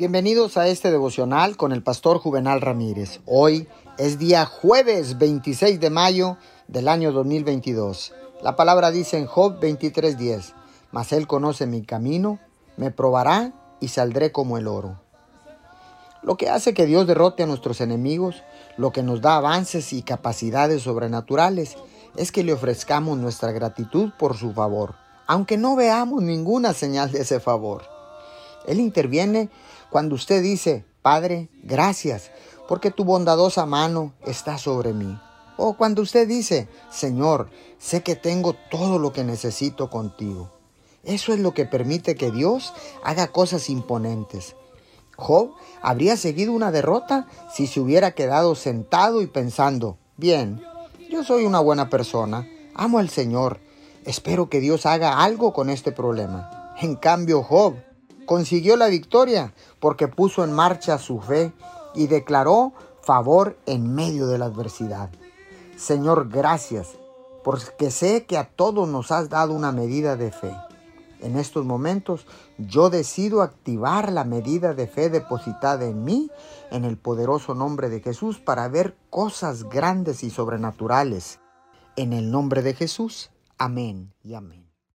Bienvenidos a este devocional con el pastor Juvenal Ramírez. Hoy es día jueves 26 de mayo del año 2022. La palabra dice en Job 23:10, mas él conoce mi camino, me probará y saldré como el oro. Lo que hace que Dios derrote a nuestros enemigos, lo que nos da avances y capacidades sobrenaturales, es que le ofrezcamos nuestra gratitud por su favor, aunque no veamos ninguna señal de ese favor. Él interviene cuando usted dice, Padre, gracias, porque tu bondadosa mano está sobre mí. O cuando usted dice, Señor, sé que tengo todo lo que necesito contigo. Eso es lo que permite que Dios haga cosas imponentes. Job habría seguido una derrota si se hubiera quedado sentado y pensando, bien, yo soy una buena persona, amo al Señor, espero que Dios haga algo con este problema. En cambio, Job consiguió la victoria porque puso en marcha su fe y declaró favor en medio de la adversidad. Señor, gracias, porque sé que a todos nos has dado una medida de fe. En estos momentos yo decido activar la medida de fe depositada en mí en el poderoso nombre de Jesús para ver cosas grandes y sobrenaturales. En el nombre de Jesús, amén y amén.